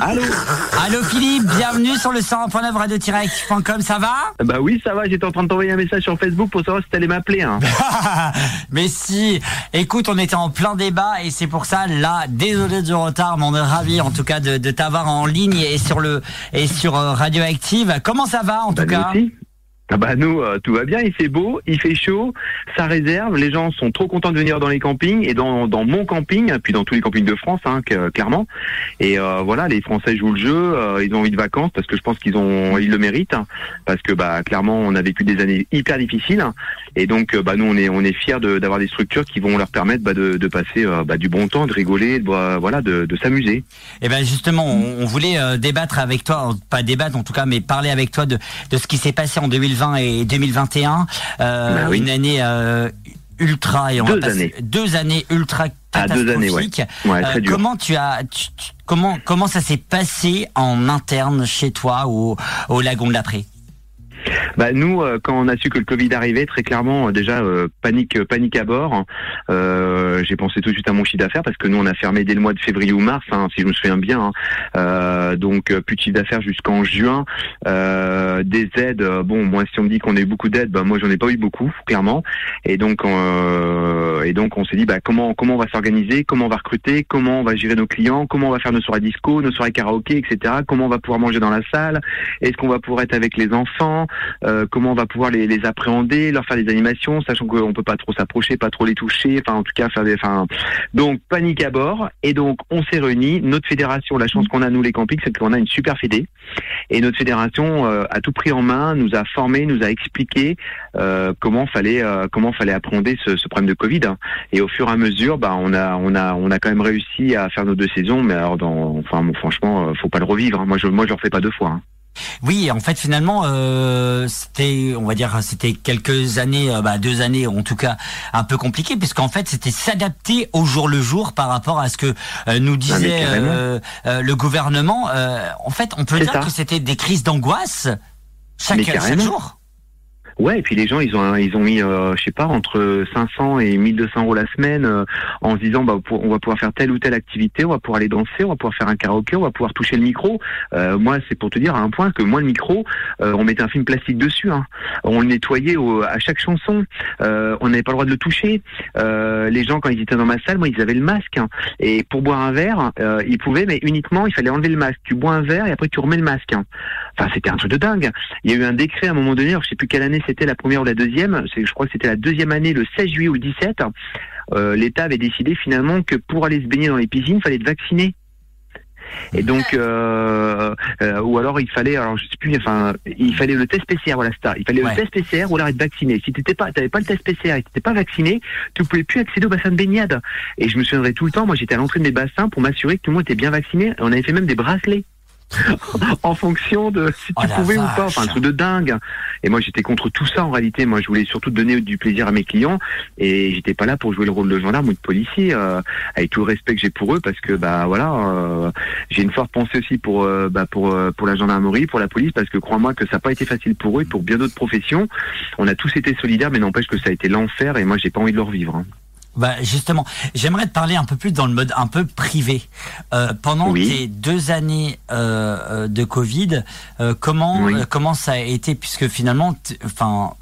Allô Allô Philippe, bienvenue sur le 100.9 radio-actif.com, ça va? Bah oui, ça va, j'étais en train de t'envoyer un message sur Facebook pour savoir si t'allais m'appeler. Hein. Mais si, écoute, on était en plein débat et c'est pour ça, là, désolé du retard, mais on est ravis en tout cas de, de t'avoir en ligne et sur le et sur euh, Radioactive. Comment ça va en Bah, tout cas? aussi. Ah bah nous, euh, tout va bien, il fait beau, il fait chaud, ça réserve, les gens sont trop contents de venir dans les campings et dans, dans mon camping, puis dans tous les campings de France, hein, clairement. Et euh, voilà, les Français jouent le jeu, euh, ils ont envie de vacances parce que je pense qu'ils ont, ils le méritent, hein, parce que bah clairement on a vécu des années hyper difficiles et donc euh, bah nous on est on est fiers d'avoir des structures qui vont leur permettre bah, de, de passer euh, bah, du bon temps, de rigoler, de, bah, voilà, de, de s'amuser. Eh ben justement, on, on voulait euh, débattre avec toi, pas débattre en tout cas, mais parler avec toi de, de ce qui s'est passé en 2020 et 2021. Euh, Bah oui. Une année euh, ultra et on va Deux années. deux années ultra Ah, deux années, ouais. catastrophiques. Ouais, très Euh, dur. comment tu as, tu- tu- comment comment ça s'est passé en interne chez toi au, au lagon de l'Après Bah nous, euh, quand on a su que le Covid arrivait, très clairement, euh, déjà euh, panique, panique à bord. J'ai pensé tout de suite à mon chiffre d'affaires parce que nous, on a fermé dès le mois de février ou mars, hein, si je me souviens bien. hein. Donc plus de chiffre d'affaires jusqu'en juin. Des aides, bon, moi, si on me dit qu'on a eu beaucoup d'aides, bah moi, j'en ai pas eu beaucoup, clairement. Et donc, et donc, on s'est dit, bah comment, comment on va s'organiser, comment on va recruter, comment on va gérer nos clients, comment on va faire nos soirées disco, nos soirées karaoké, etc. Comment on va pouvoir manger dans la salle, est-ce qu'on va pouvoir être avec les enfants euh, comment on va pouvoir les, les appréhender, leur faire des animations, sachant qu'on peut pas trop s'approcher, pas trop les toucher, enfin en tout cas faire des, enfin donc panique à bord. Et donc on s'est réunis. Notre fédération, la chance qu'on a nous les campings, c'est qu'on a une super fédé. Et notre fédération euh, a tout pris en main, nous a formés, nous a expliqué euh, comment fallait euh, comment fallait appréhender ce, ce problème de Covid. Et au fur et à mesure, bah on a on a on a quand même réussi à faire nos deux saisons. Mais alors dans, enfin bon, franchement, euh, faut pas le revivre. hein. Moi je moi je refais pas deux fois. hein. Oui, en fait, finalement, euh, c'était, on va dire, c'était quelques années, euh, bah, deux années, en tout cas, un peu compliqué, puisqu'en fait, c'était s'adapter au jour le jour par rapport à ce que euh, nous disait euh, euh, le gouvernement. Euh, en fait, on peut dire ça. que c'était des crises d'angoisse chaque, jour. Ouais, et puis les gens, ils ont, ils ont mis, euh, je sais pas, entre 500 et 1200 euros la semaine, euh, en se disant, bah, on va pouvoir faire telle ou telle activité, on va pouvoir aller danser, on va pouvoir faire un karaoké, on va pouvoir toucher le micro. Euh, moi, c'est pour te dire à un point que moi, le micro, euh, on mettait un film plastique dessus, hein. on le nettoyait au- à chaque chanson, euh, on n'avait pas le droit de le toucher. Euh, les gens, quand ils étaient dans ma salle, moi, ils avaient le masque, hein. et pour boire un verre, ils pouvaient, mais uniquement, il fallait enlever le masque. Tu bois un verre et après tu remets le masque. hein. Enfin, c'était un truc de dingue. Il y a eu un décret à un moment donné, alors je sais plus quelle année c'était, la première ou la deuxième, je crois que c'était la deuxième année, le 16 juillet ou 17, euh, l'État avait décidé finalement que pour aller se baigner dans les piscines, il fallait être vacciné. Et donc, euh, euh, ou alors il fallait, alors je sais plus, enfin, il fallait le test PCR, voilà, ça. Il fallait Ouais. le test PCR ou alors être vacciné. Si t'étais pas, t'avais pas le test PCR et t'étais pas vacciné, tu pouvais plus accéder au bassin de baignade. Et je me souviendrai tout le temps, moi j'étais à l'entrée de mes bassins pour m'assurer que tout le monde était bien vacciné. On avait fait même des bracelets. en fonction de si Oh tu la pouvais ou pas, enfin un truc de dingue. Et moi j'étais contre tout ça en réalité. Moi je voulais surtout donner du plaisir à mes clients et j'étais pas là pour jouer le rôle de gendarme ou de policier, euh, avec tout le respect que j'ai pour eux parce que bah voilà, euh, j'ai une forte pensée aussi pour euh, bah, pour pour la gendarmerie, pour la police parce que crois-moi que ça n'a pas été facile pour eux et pour bien d'autres professions. On a tous été solidaires, mais n'empêche que ça a été l'enfer et moi j'ai pas envie de le revivre. hein. Bah justement, j'aimerais te parler un peu plus dans le mode un peu privé. Euh, pendant Oui. tes deux années euh, euh, de Covid, euh, comment Oui. euh, comment ça a été? Puisque finalement, enfin,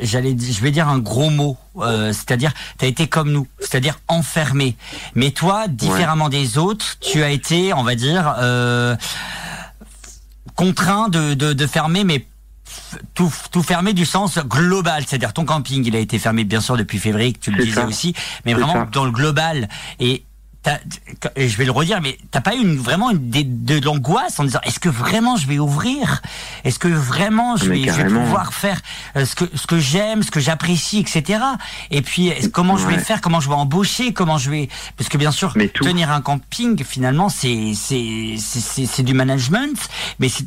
j'allais je vais dire un gros mot, euh, c'est-à-dire tu as été comme nous, c'est-à-dire enfermé. Mais toi, différemment des autres, tu as été, on va dire, euh, contraint de, de, de fermer, mais tout, tout fermé du sens global, c'est-à-dire ton camping, il a été fermé bien sûr depuis février, que tu le disais ça. aussi, mais vraiment ça. dans le global. Et, et je vais le redire, mais t'as pas eu une, vraiment une, de, l'angoisse en disant est-ce que vraiment je vais ouvrir? Est-ce que vraiment je vais, je vais carrément. pouvoir faire euh, ce que ce que j'aime, ce que j'apprécie, etc. Et puis comment je vais faire? Comment je vais embaucher? Comment je vais Parce que bien sûr, Mais tenir un camping, finalement, c'est c'est c'est c'est- c'est du management. Mais c'est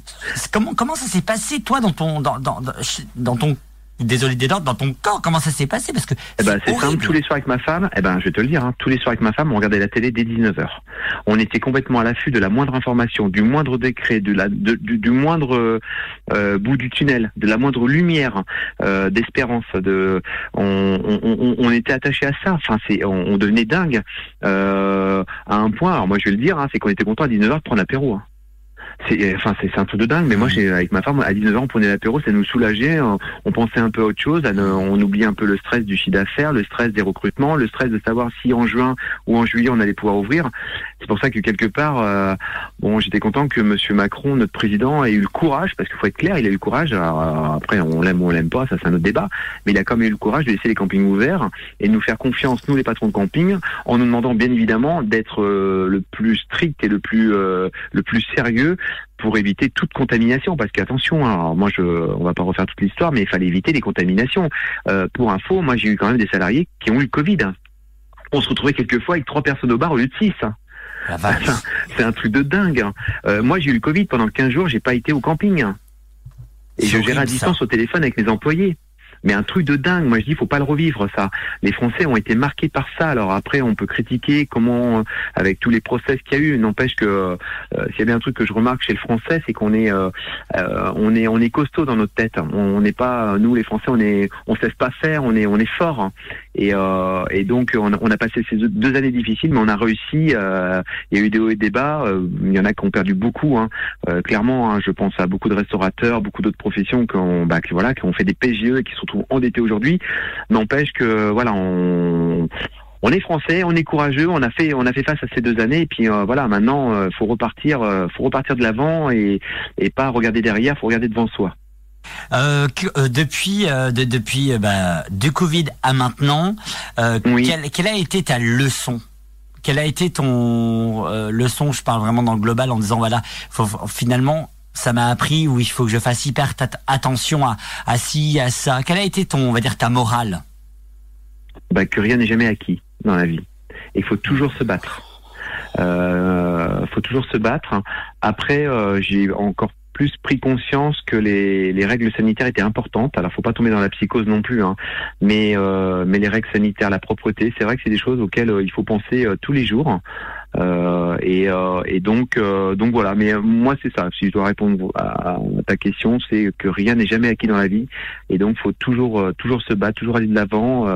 comment comment ça s'est passé toi dans ton dans dans dans, dans ton désolé des dans ton corps Comment ça s'est passé? Parce que Eh ben, c'est simple, tous les soirs avec ma femme, eh ben, je vais te le dire, hein, tous les soirs avec ma femme, on regardait la télé dès 19h. On était complètement à l'affût de la moindre information, du moindre décret, de la, de- du, du moindre euh, bout du tunnel, de la moindre lumière euh, d'espérance. De, on, on, on, on était attaché à ça. Enfin, c'est, on, on devenait dingue euh, à un point. Alors moi, je vais le dire, hein, c'est qu'on était content à 19h de prendre l'apéro. hein. C'est enfin c'est un truc de dingue mais moi j'ai avec ma femme à 19 ans on prenait l'apéro ça nous soulageait on, pensait un peu à autre chose on oubliait un peu le stress du chiffre d'affaires le stress des recrutements le stress de savoir si en juin ou en juillet on allait pouvoir ouvrir. C'est pour ça que quelque part euh, bon j'étais content que monsieur Macron notre président ait eu le courage parce qu'il faut être clair il a eu le courage après on l'aime ou on l'aime pas ça c'est un autre débat mais il a quand même eu le courage de laisser les campings ouverts et de nous faire confiance nous les patrons de camping en nous demandant bien évidemment d'être euh, le plus strict et le plus euh, le plus sérieux pour éviter toute contamination. Parce qu'attention, hein, moi je, on va pas refaire toute l'histoire, mais il fallait éviter les contaminations. Euh, pour info, moi j'ai eu quand même des salariés qui ont eu le Covid. On se retrouvait quelquefois avec trois personnes au bar au lieu de six. Hein. C'est un truc de dingue. Hein. Euh, moi j'ai eu le Covid pendant 15 jours, j'ai pas été au camping. Et je gérais à distance au téléphone avec mes employés mais un truc de dingue. Moi, je dis, faut pas le revivre, ça. Les Français ont été marqués par ça. Alors après, on peut critiquer comment, avec tous les process qu'il y a eu, n'empêche que euh, s'il y avait un truc que je remarque chez le Français, c'est qu'on est, euh, euh, on est, on est costaud dans notre tête. On n'est pas, nous les Français, on est, on se pas faire. On est, on est fort. Et, et donc, on, a passé ces deux années difficiles, mais on a réussi. il y a eu des hauts et des bas. il y en a qui ont perdu beaucoup. Hein. clairement, hein, je pense à beaucoup de restaurateurs, beaucoup d'autres professions qui ont, bah, qui, voilà, ont fait des PGE et qui sont endetté aujourd'hui. N'empêche que voilà, on on est français, on est courageux, on a fait on a fait face à ces deux années et puis euh, voilà maintenant euh, faut repartir euh, faut repartir de l'avant et et pas regarder derrière, faut regarder devant soi. Depuis de, depuis bah, du Covid à maintenant, quelle, a été ta leçon? Quelle a été ton leçon? Je parle vraiment dans le global en disant voilà, faut, finalement ça m'a appris où il faut que je fasse hyper attention à, à ci, à ça. Quelle a été ton, on va dire, ta morale? Bah, Que rien n'est jamais acquis dans la vie. Il faut toujours se battre. Euh, faut toujours se battre. Après, euh, j'ai encore plus pris conscience que les, les, règles sanitaires étaient importantes. Alors, faut pas tomber dans la psychose non plus, hein. mais euh, mais les règles sanitaires, la propreté, c'est vrai que c'est des choses auxquelles euh, il faut penser euh, tous les jours. Euh, et, euh, et, donc, euh, donc voilà. Mais moi, c'est ça. Si je dois répondre à, ta question, c'est que rien n'est jamais acquis dans la vie, et donc faut toujours, toujours se battre, toujours aller de l'avant,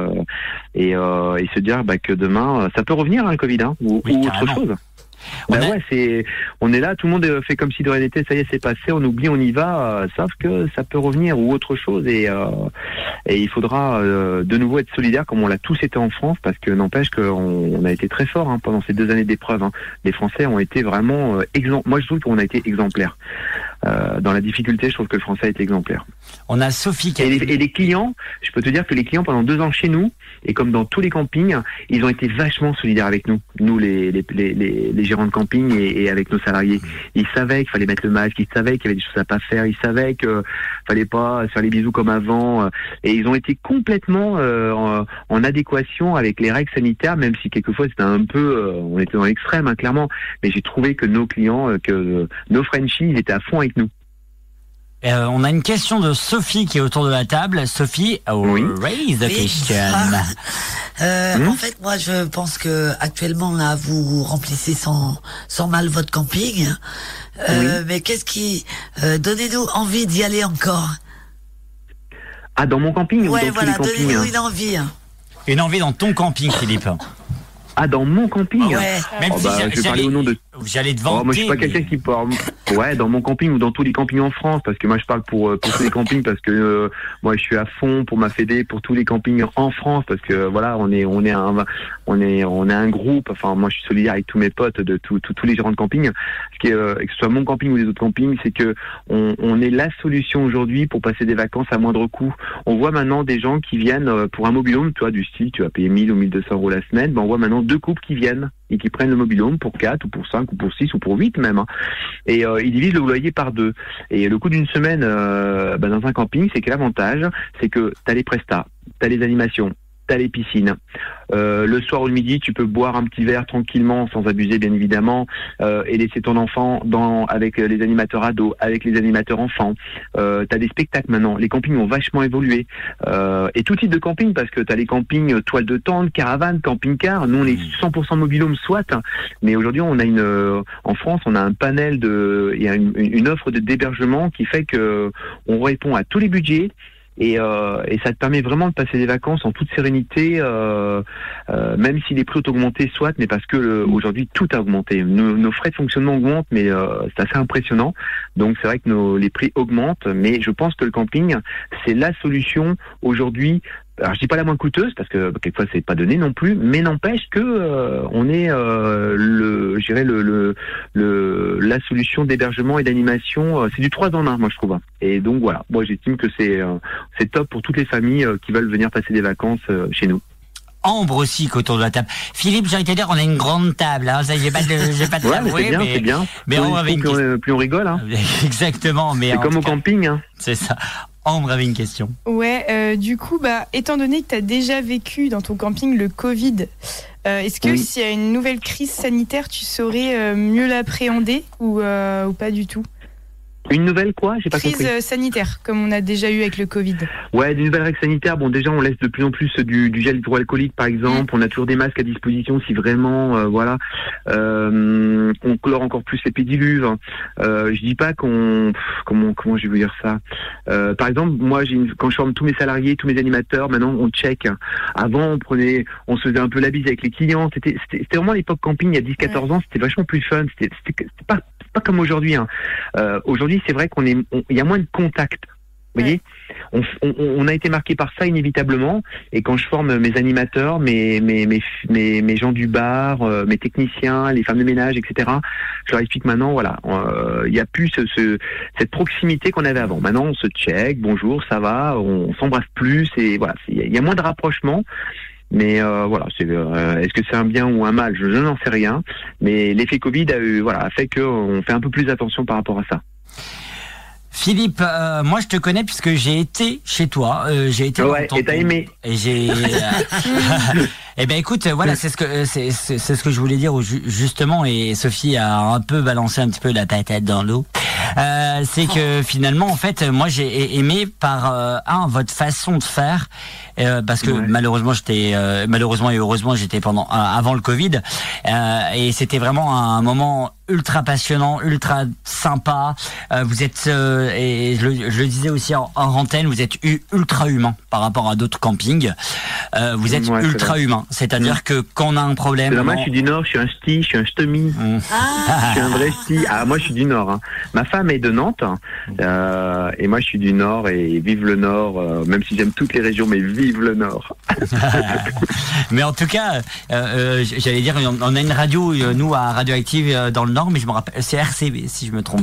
et, et, se dire bah, que demain, ça peut revenir hein, le Covid, hein, ou, ou autre chose. Bah ouais, c'est, on est là, tout le monde fait comme si de rien n'était, ça y est, c'est passé, on oublie, on y va, euh, sauf que ça peut revenir ou autre chose et, euh, et il faudra euh, de nouveau être solidaire comme on l'a tous été en France parce que n'empêche qu'on on a été très fort hein, pendant ces deux années d'épreuve. Hein. Les Français ont été vraiment exemplaires. Moi, je trouve qu'on a été exemplaires. Dans la difficulté, je trouve que le Français a été exemplaire. On a Sophie qui et, les, et les clients, je peux te dire que les clients pendant deux ans chez nous, et comme dans tous les campings, ils ont été vachement solidaires avec nous, nous les, les, les, les gérants de camping et, avec nos salariés. Ils savaient qu'il fallait mettre le masque, ils savaient qu'il y avait des choses à pas faire, ils savaient qu'il fallait pas faire les bisous comme avant, et ils ont été complètement euh, en, adéquation avec les règles sanitaires, même si quelquefois c'était un peu, euh, on était dans l'extrême hein, clairement, mais j'ai trouvé que nos clients, euh, que nos Frenchies, ils étaient à fond avec nous. Euh, on a une question de Sophie qui est autour de la table. Sophie, raise the question. Euh, hmm? En fait, moi, je pense que actuellement, là, vous remplissez sans, sans mal votre camping. Euh, mais qu'est-ce qui... Donnez-nous envie d'y aller encore? Ah, dans mon camping ouais, ou dans voilà, tous les campings donnez-nous une envie. Une envie dans ton camping, Philippe. Ah, dans mon camping? Ouais. Même oh, si bah, je vais parler au nom de Te vanter. Oh, moi, je suis pas quelqu'un qui parle. Ouais, dans mon camping ou dans tous les campings en France, parce que moi, je parle pour, euh, pour tous les campings, parce que euh, moi, je suis à fond pour ma fédé, pour tous les campings en France, parce que voilà, on est, on est un, on est, on est un groupe. Enfin, moi, je suis solidaire avec tous mes potes de tous tous les gérants de camping. Ce qui est, euh, que ce soit mon camping ou les autres campings, c'est que on, on est la solution aujourd'hui pour passer des vacances à moindre coût. On voit maintenant des gens qui viennent pour un mobilhome, tu vois, du style, tu vas payer 1000 ou 1200 euros la semaine. Ben, on voit maintenant deux couples qui viennent et qui prennent le mobilhome pour 4 ou pour 5 ou pour 6 ou pour 8 même. Hein. Et euh, ils divisent le loyer par deux. Et le coût d'une semaine euh, ben, dans un camping, c'est que l'avantage, c'est que tu as les prestats, tu as les animations, t'as les piscines. Euh, le soir ou le midi, tu peux boire un petit verre tranquillement, sans abuser bien évidemment, euh, et laisser ton enfant dans avec les animateurs ados, avec les animateurs enfants. Euh, t'as des spectacles maintenant. Les campings ont vachement évolué. Euh, et tout type de camping, parce que t'as les campings toiles de tente, caravanes, camping-car. Nous, on est 100% mobilhome, soit. Mais aujourd'hui, on a une, en France, on a un panel de, il y a une, une offre de d'hébergement qui fait que on répond à tous les budgets et, euh, et, ça te permet vraiment de passer des vacances en toute sérénité, euh, euh, même si les prix ont augmenté, soit, mais parce que aujourd'hui tout a augmenté. Nos, nos, frais de fonctionnement augmentent, mais c'est assez impressionnant. Donc c'est vrai que nos, les prix augmentent, mais je pense que le camping c'est la solution aujourd'hui alors je dis pas la moins coûteuse parce que quelquefois c'est pas donné non plus, mais n'empêche que euh, on est euh, le, je dirais le, le, le, la solution d'hébergement et d'animation, euh, c'est du 3 en 1 moi je trouve. Et donc voilà, moi j'estime que c'est c'est top pour toutes les familles qui veulent venir passer des vacances chez nous. Ambre aussi autour de la table. Philippe, j'ai envie de dire, on a une grande table. Hein. J'ai pas de, j'ai pas de ouais, c'est bien, c'est bien. Mais on plus, on, plus on rigole. Hein. Exactement. Mais c'est comme au camping. Hein. C'est ça. Ambre avait une question. Ouais, euh, du coup, bah, étant donné que tu as déjà vécu dans ton camping le Covid, euh, est-ce que s'il y a une nouvelle crise sanitaire, tu saurais euh, mieux l'appréhender ou, ou pas du tout? Une nouvelle quoi? J'ai pas Crise compris. sanitaire, comme on a déjà eu avec le Covid. Ouais, des nouvelles règles sanitaires. Bon, déjà, on laisse de plus en plus du, du gel hydroalcoolique, par exemple. Mm. On a toujours des masques à disposition si vraiment, euh, voilà. Euh, on colore encore plus les pédiluves. Euh, je dis pas qu'on, comment, comment je vais vous dire ça? Euh, par exemple, moi, quand je forme tous mes salariés, tous mes animateurs, maintenant on check. Avant, on prenait, on se faisait un peu la bise avec les clients. C'était, c'était vraiment l'époque camping il y a 10-14 ans. C'était vachement plus fun. C'était, pas pas comme aujourd'hui. Hein. Euh, aujourd'hui, c'est vrai qu'on est, il y a moins de contact. Vous voyez, on, on, on, a été marqué par ça inévitablement. Et quand je forme mes animateurs, mes mes mes mes, mes gens du bar, euh, mes techniciens, les femmes de ménage, etc. Je leur explique maintenant, voilà, euh, il n'y a plus ce, ce, cette proximité qu'on avait avant. Maintenant, on se check, bonjour, ça va, on, s'embrasse plus et voilà, il y a moins de rapprochement. Mais euh, voilà, c'est euh, est-ce que c'est un bien ou un mal? Je, n'en sais rien. Mais l'effet Covid a eu voilà a fait qu'on fait un peu plus attention par rapport à ça. Philippe, euh, moi je te connais puisque j'ai été chez toi, j'ai été. Ouais, et t'as aimé. Et j'ai. eh ben écoute, voilà, c'est ce que c'est c'est ce que je voulais dire justement et Sophie a un peu balancé un petit peu la patate dans l'eau. C'est que finalement en fait, moi j'ai aimé par un votre façon de faire euh, parce que malheureusement j'étais euh, malheureusement et heureusement j'étais pendant euh, avant le Covid et c'était vraiment un moment ultra passionnant, ultra sympa. vous êtes et je le, disais aussi en, en, antenne, vous êtes ultra humain par rapport à d'autres campings. Vous êtes ultra humain, c'est-à-dire que quand on a un problème, moi je suis du Nord, je suis un sti, je suis un stemi, mmh. je suis un vrai sti. Ah moi je suis du Nord. Hein. Ma femme est de Nantes et moi je suis du Nord et vive le Nord. même si j'aime toutes les régions, mais vive le Nord. mais en tout cas, euh, euh, j'allais dire, on a une radio, euh, nous, à Radioactive dans le Nord, mais je me rappelle, c'est RCV, si je me trompe